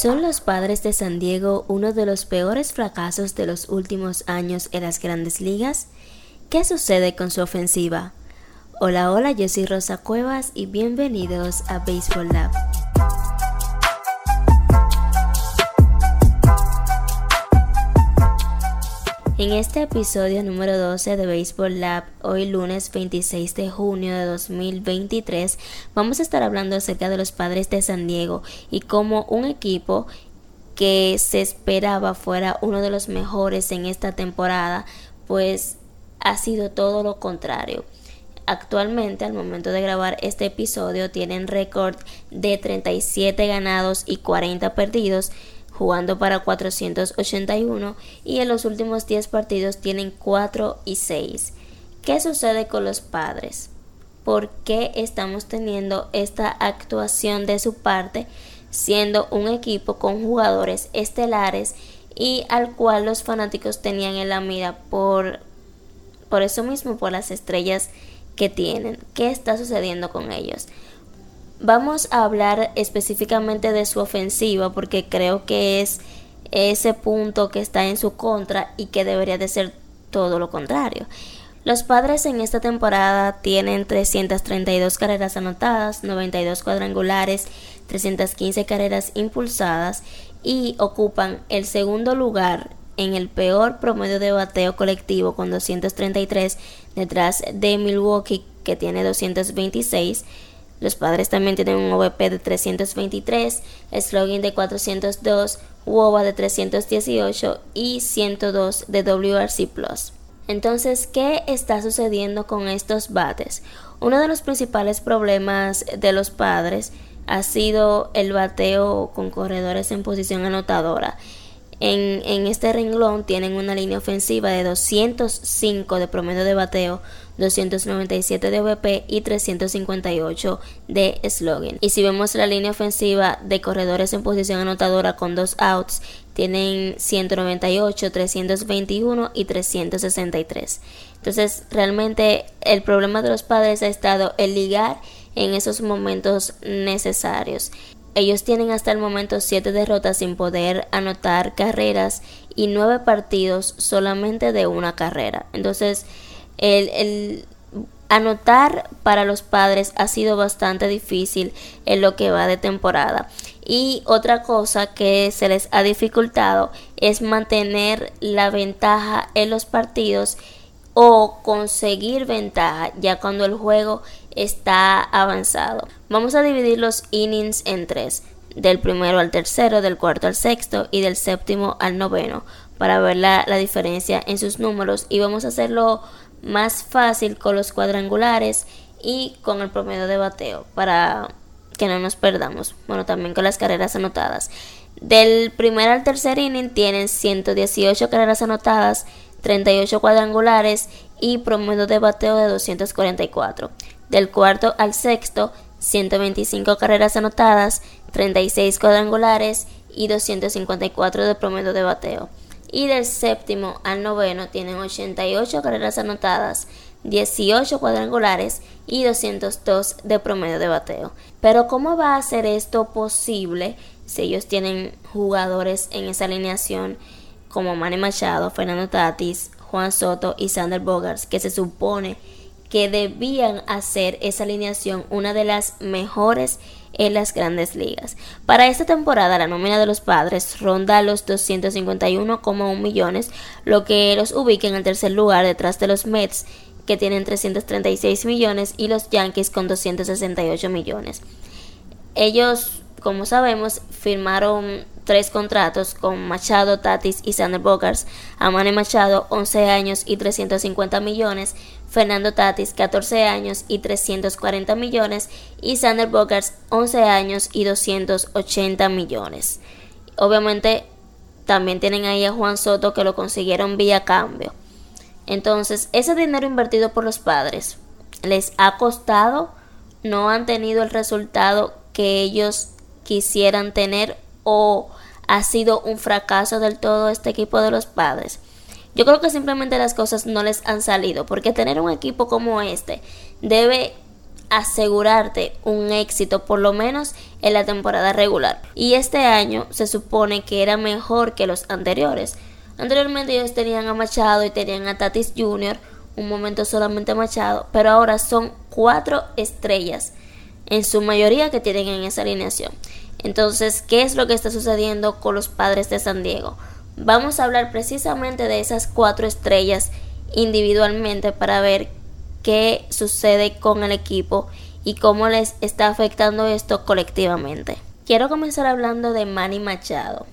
¿Son los padres de San Diego uno de los peores fracasos de los últimos años en las grandes ligas? ¿Qué sucede con su ofensiva? Hola, hola, yo soy Rosa Cuevas y bienvenidos a Baseball Lab. En este episodio número 12 de Baseball Lab, hoy lunes 26 de junio de 2023, vamos a estar hablando acerca de los padres de San Diego y cómo un equipo que se esperaba fuera uno de los mejores en esta temporada, pues ha sido todo lo contrario. Actualmente, al momento de grabar este episodio, tienen récord de 37 ganados y 40 perdidos jugando para 481 y en los últimos 10 partidos tienen 4 y 6. ¿Qué sucede con los padres? ¿Por qué estamos teniendo esta actuación de su parte siendo un equipo con jugadores estelares y al cual los fanáticos tenían en la mira por, por eso mismo, por las estrellas que tienen? ¿Qué está sucediendo con ellos? Vamos a hablar específicamente de su ofensiva porque creo que es ese punto que está en su contra y que debería de ser todo lo contrario. Los padres en esta temporada tienen 332 carreras anotadas, 92 cuadrangulares, 315 carreras impulsadas y ocupan el segundo lugar en el peor promedio de bateo colectivo con 233 detrás de Milwaukee que tiene 226 los padres también tienen un OVP de 323, slogan de 402, WOBA de 318 y 102 de WRC. Entonces, ¿qué está sucediendo con estos bates? Uno de los principales problemas de los padres ha sido el bateo con corredores en posición anotadora. En, en, este renglón tienen una línea ofensiva de 205 de promedio de bateo, 297 de VP y 358 de slogan. Y si vemos la línea ofensiva de corredores en posición anotadora con dos outs, tienen 198, 321 y 363. Entonces, realmente el problema de los padres ha estado el ligar en esos momentos necesarios. Ellos tienen hasta el momento 7 derrotas sin poder anotar carreras y 9 partidos solamente de una carrera. Entonces, el, anotar para los padres ha sido bastante difícil en lo que va de temporada. Y otra cosa que se les ha dificultado es mantener la ventaja en los partidos o conseguir ventaja ya cuando el juego está avanzado. Vamos a dividir los innings en tres, del primero al tercero, del cuarto al sexto y del séptimo al noveno, para ver la, la diferencia en sus números y vamos a hacerlo más fácil con los cuadrangulares y con el promedio de bateo para que no nos perdamos. Bueno, también con las carreras anotadas. Del primer al tercer inning tienen 118 carreras anotadas, 38 cuadrangulares y promedio de bateo de 244. Del cuarto al sexto, 125 carreras anotadas, 36 cuadrangulares y 254 de promedio de bateo y del séptimo al noveno tienen 88 carreras anotadas, 18 cuadrangulares y 202 de promedio de bateo. Pero ¿cómo va a ser esto posible si ellos tienen jugadores en esa alineación como Manny Machado, Fernando Tatis, Juan Soto y Sander Bogarts que se supone que debían hacer esa alineación una de las mejores en las grandes ligas. Para esta temporada la nómina de los padres ronda los 251,1 millones, lo que los ubica en el tercer lugar detrás de los Mets que tienen 336 millones y los Yankees con 268 millones. Ellos, como sabemos, firmaron tres contratos con Machado, Tatis y Sander Bogarts. A Manny Machado 11 años y 350 millones, Fernando Tatis 14 años y 340 millones y Sander Bogarts 11 años y 280 millones. Obviamente también tienen ahí a Juan Soto que lo consiguieron vía cambio. Entonces, ese dinero invertido por los padres les ha costado, no han tenido el resultado que ellos quisieran tener o ha sido un fracaso del todo este equipo de los padres. Yo creo que simplemente las cosas no les han salido, porque tener un equipo como este debe asegurarte un éxito por lo menos en la temporada regular. Y este año se supone que era mejor que los anteriores. Anteriormente ellos tenían a Machado y tenían a Tatis Jr., un momento solamente Machado, pero ahora son cuatro estrellas, en su mayoría que tienen en esa alineación. Entonces, ¿qué es lo que está sucediendo con los padres de San Diego? Vamos a hablar precisamente de esas cuatro estrellas individualmente para ver qué sucede con el equipo y cómo les está afectando esto colectivamente. Quiero comenzar hablando de Manny Machado,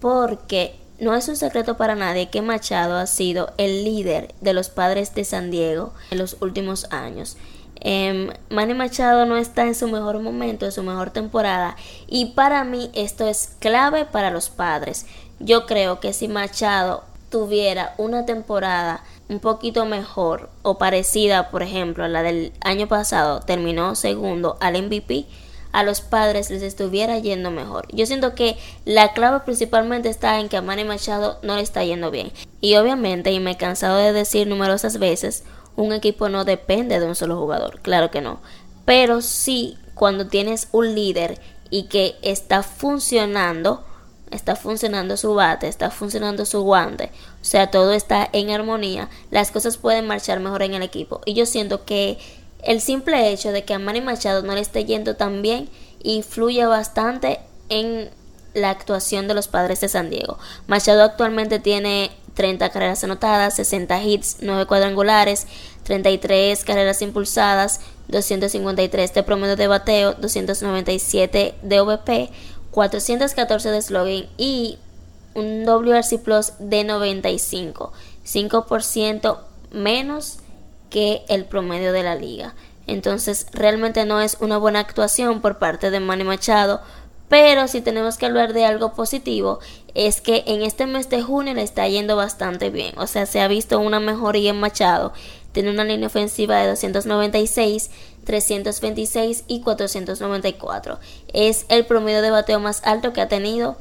porque no es un secreto para nadie que Machado ha sido el líder de los padres de San Diego en los últimos años. Eh, Manny Machado no está en su mejor momento, en su mejor temporada, y para mí esto es clave para los padres. Yo creo que si Machado tuviera una temporada un poquito mejor o parecida, por ejemplo, a la del año pasado, terminó segundo al MVP, a los padres les estuviera yendo mejor. Yo siento que la clave principalmente está en que a Manny Machado no le está yendo bien. Y obviamente, y me he cansado de decir numerosas veces, un equipo no depende de un solo jugador, claro que no. Pero sí, cuando tienes un líder y que está funcionando, está funcionando su bate, está funcionando su guante, o sea, todo está en armonía, las cosas pueden marchar mejor en el equipo. Y yo siento que el simple hecho de que a Manny Machado no le esté yendo tan bien influye bastante en la actuación de los padres de San Diego. Machado actualmente tiene 30 carreras anotadas, 60 hits, 9 cuadrangulares, 33 carreras impulsadas, 253 de promedio de bateo, 297 de OVP, 414 de slogan y un WRC Plus de 95, 5% menos que el promedio de la liga. Entonces realmente no es una buena actuación por parte de Manny Machado, pero si tenemos que hablar de algo positivo, es que en este mes de junio le está yendo bastante bien. O sea, se ha visto una mejoría en Machado. Tiene una línea ofensiva de 296, 326 y 494. Es el promedio de bateo más alto que ha tenido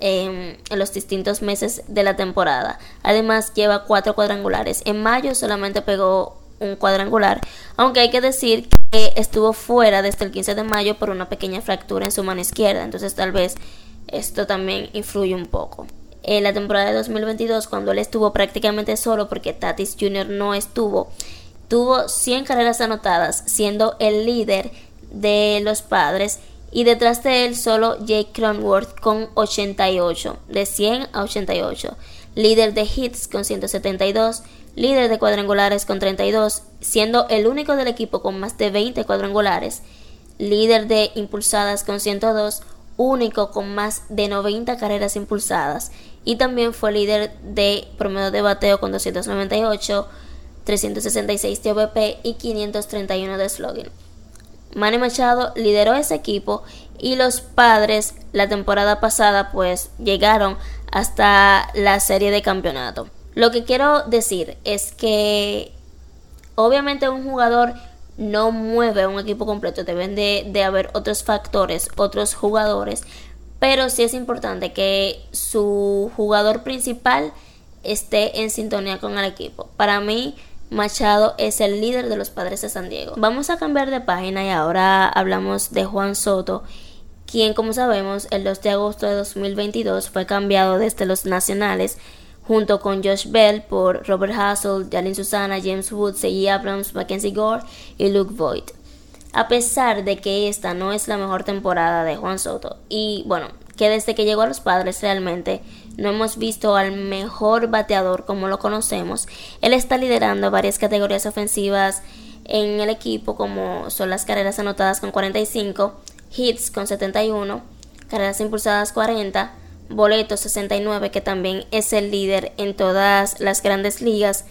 en los distintos meses de la temporada. Además, lleva cuatro cuadrangulares. En mayo solamente pegó un cuadrangular, aunque hay que decir que estuvo fuera desde el 15 de mayo por una pequeña fractura en su mano izquierda. Entonces, tal vez esto también influye un poco. En la temporada de 2022, cuando él estuvo prácticamente solo porque Tatis Jr. no estuvo, Tuvo 100 carreras anotadas, siendo el líder de los padres. Y detrás de él solo Jake Cronworth con 88, de 100 a 88. Líder de hits con 172, líder de cuadrangulares con 32, siendo el único del equipo con más de 20 cuadrangulares. Líder de impulsadas con 102, único con más de 90 carreras impulsadas. Y también fue líder de promedio de bateo con 298 366 de OVP y 531 de slogan. Manny Machado lideró ese equipo y los padres la temporada pasada pues llegaron hasta la serie de campeonato. Lo que quiero decir es que obviamente un jugador no mueve un equipo completo, deben de, de haber otros factores, otros jugadores, pero sí es importante que su jugador principal esté en sintonía con el equipo. Para mí, Machado es el líder de los padres de San Diego. Vamos a cambiar de página y ahora hablamos de Juan Soto, quien como sabemos el 2 de agosto de 2022 fue cambiado desde los nacionales junto con Josh Bell por Robert Hassel, Jalin Susana, James Wood, Segui Abrams, Mackenzie Gore y Luke Voigt. A pesar de que esta no es la mejor temporada de Juan Soto y bueno, que desde que llegó a los padres realmente no hemos visto al mejor bateador como lo conocemos. Él está liderando varias categorías ofensivas en el equipo como son las carreras anotadas con 45, hits con 71, carreras impulsadas 40, boletos 69 que también es el líder en todas las grandes ligas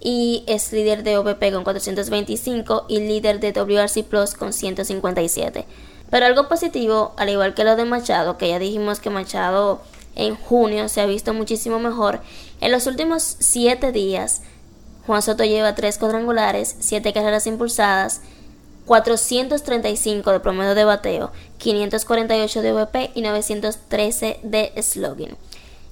y es líder de OVP con 425 y líder de WRC Plus con 157. Pero algo positivo, al igual que lo de Machado, que ya dijimos que Machado en junio se ha visto muchísimo mejor. En los últimos 7 días, Juan Soto lleva 3 cuadrangulares, 7 carreras impulsadas, 435 de promedio de bateo, 548 de VP y 913 de slogan.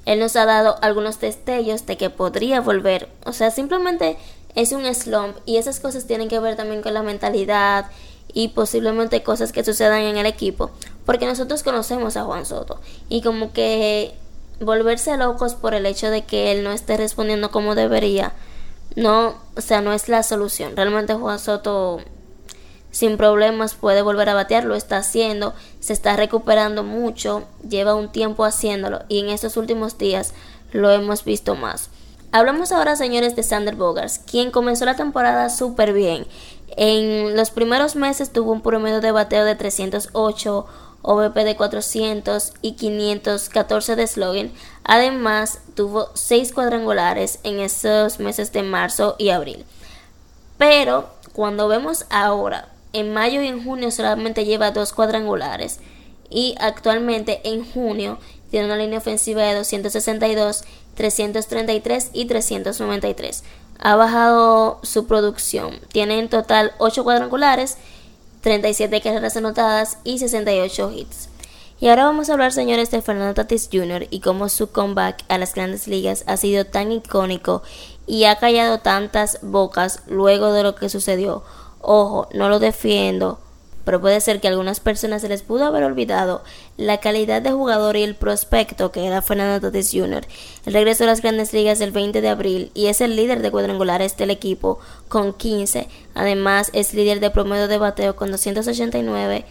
Él nos ha dado algunos destellos de que podría volver, o sea, simplemente es un slump y esas cosas tienen que ver también con la mentalidad y posiblemente cosas que sucedan en el equipo, porque nosotros conocemos a Juan Soto y como que volverse locos por el hecho de que él no esté respondiendo como debería, no, o sea, no es la solución. Realmente Juan Soto sin problemas puede volver a batear, lo está haciendo, se está recuperando mucho, lleva un tiempo haciéndolo y en estos últimos días lo hemos visto más. Hablamos ahora, señores, de Sander Bogars, quien comenzó la temporada súper bien. En los primeros meses tuvo un promedio de bateo de 308, OVP de 400 y 514 de slogan. Además, tuvo 6 cuadrangulares en esos meses de marzo y abril. Pero cuando vemos ahora, en mayo y en junio solamente lleva 2 cuadrangulares. Y actualmente en junio tiene una línea ofensiva de 262 333 y 393. Ha bajado su producción. Tiene en total 8 cuadrangulares, 37 carreras anotadas y 68 hits. Y ahora vamos a hablar, señores, de Fernando Tatis Jr. y cómo su comeback a las grandes ligas ha sido tan icónico y ha callado tantas bocas luego de lo que sucedió. Ojo, no lo defiendo, pero puede ser que a algunas personas se les pudo haber olvidado la calidad de jugador y el prospecto que era Fernando Tatis Jr. El regreso a las grandes ligas el 20 de abril y es el líder de cuadrangulares del equipo con 15. Además es líder de promedio de bateo con 289.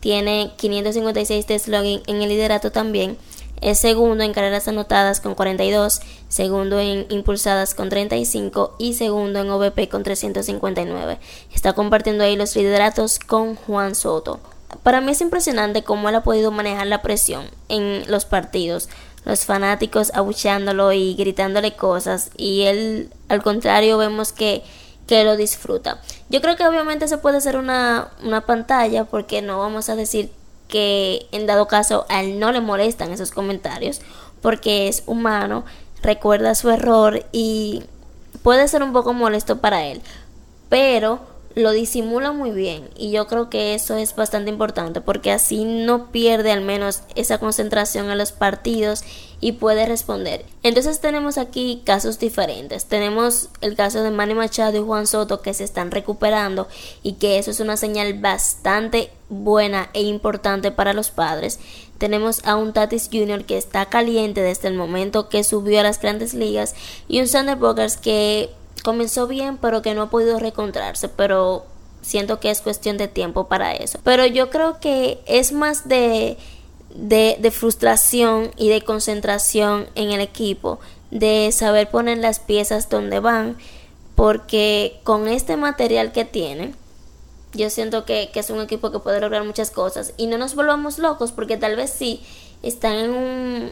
Tiene 556 de slogan en el liderato también es segundo en carreras anotadas con 42, segundo en impulsadas con 35 y segundo en OVP con 359. Está compartiendo ahí los lideratos con Juan Soto. Para mí es impresionante cómo él ha podido manejar la presión en los partidos. Los fanáticos abucheándolo y gritándole cosas y él al contrario vemos que que lo disfruta. Yo creo que obviamente se puede hacer una, una pantalla porque no vamos a decir que en dado caso a él no le molestan esos comentarios porque es humano, recuerda su error y puede ser un poco molesto para él, pero lo disimula muy bien y yo creo que eso es bastante importante porque así no pierde al menos esa concentración en los partidos y puede responder. Entonces tenemos aquí casos diferentes. Tenemos el caso de Manny Machado y Juan Soto que se están recuperando y que eso es una señal bastante buena e importante para los padres. Tenemos a un Tatis Jr. que está caliente desde el momento que subió a las grandes ligas y un Sander Bogers que comenzó bien pero que no ha podido reencontrarse, pero siento que es cuestión de tiempo para eso. Pero yo creo que es más de, de, frustración y de concentración en el equipo, de saber poner las piezas donde van, porque con este material que tienen, yo siento que, que es un equipo que puede lograr muchas cosas y no nos volvamos locos porque tal vez sí están en un,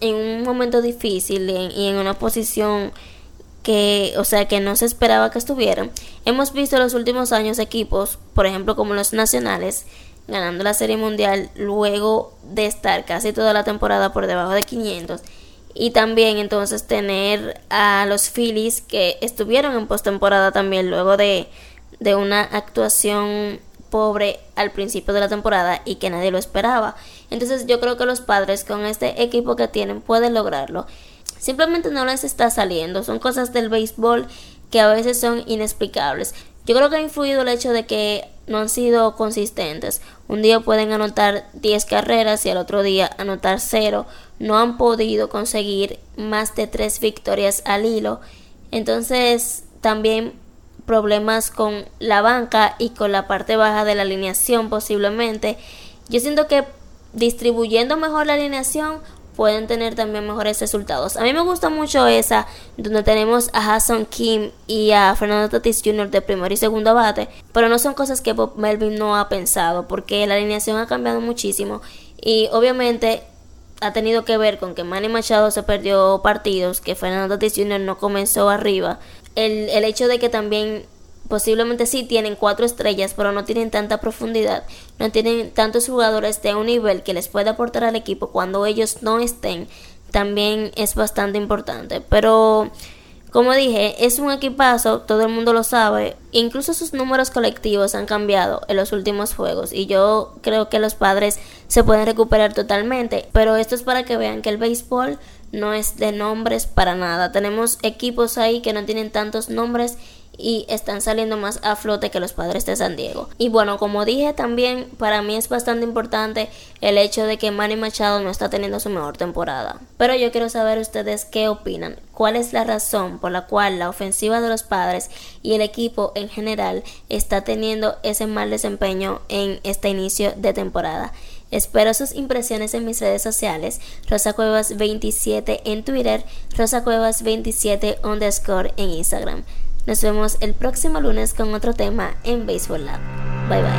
en un momento difícil y en una posición que, o sea, que no se esperaba que estuvieran. Hemos visto en los últimos años equipos, por ejemplo, como los nacionales, ganando la Serie Mundial luego de estar casi toda la temporada por debajo de 500. Y también entonces tener a los Phillies que estuvieron en postemporada también luego de, de una actuación pobre al principio de la temporada y que nadie lo esperaba. Entonces yo creo que los padres con este equipo que tienen pueden lograrlo. Simplemente no les está saliendo. Son cosas del béisbol que a veces son inexplicables. Yo creo que ha influido el hecho de que no han sido consistentes. Un día pueden anotar 10 carreras y al otro día anotar 0. No han podido conseguir más de 3 victorias al hilo. Entonces también problemas con la banca y con la parte baja de la alineación posiblemente. Yo siento que distribuyendo mejor la alineación pueden tener también mejores resultados. A mí me gusta mucho esa, donde tenemos a Hassan Kim y a Fernando Tatis Jr. de primer y segundo bate, pero no son cosas que Bob Melvin no ha pensado, porque la alineación ha cambiado muchísimo y obviamente ha tenido que ver con que Manny Machado se perdió partidos, que Fernando Tatis Jr. no comenzó arriba, el, el hecho de que también posiblemente sí tienen cuatro estrellas, pero no tienen tanta profundidad, no tienen tantos jugadores de un nivel que les pueda aportar al equipo cuando ellos no estén, también es bastante importante. Pero Como dije, es un equipazo, todo el mundo lo sabe. Incluso sus números colectivos han cambiado en los últimos juegos y yo creo que los padres se pueden recuperar totalmente. Pero esto es para que vean que el béisbol no es de nombres para nada. Tenemos equipos ahí que no tienen tantos nombres y están saliendo más a flote que los padres de San Diego. Y bueno, como dije también, para mí es bastante importante el hecho de que Manny Machado no está teniendo su mejor temporada. Pero yo quiero saber ustedes qué opinan, cuál es la razón por la cual la ofensiva de los padres y el equipo en general está teniendo ese mal desempeño en este inicio de temporada. Espero sus impresiones en mis redes sociales, Rosa Cuevas 27 en Twitter, Rosa Cuevas 27 underscore en Instagram. Nos vemos el próximo lunes con otro tema en Baseball Lab. Bye bye.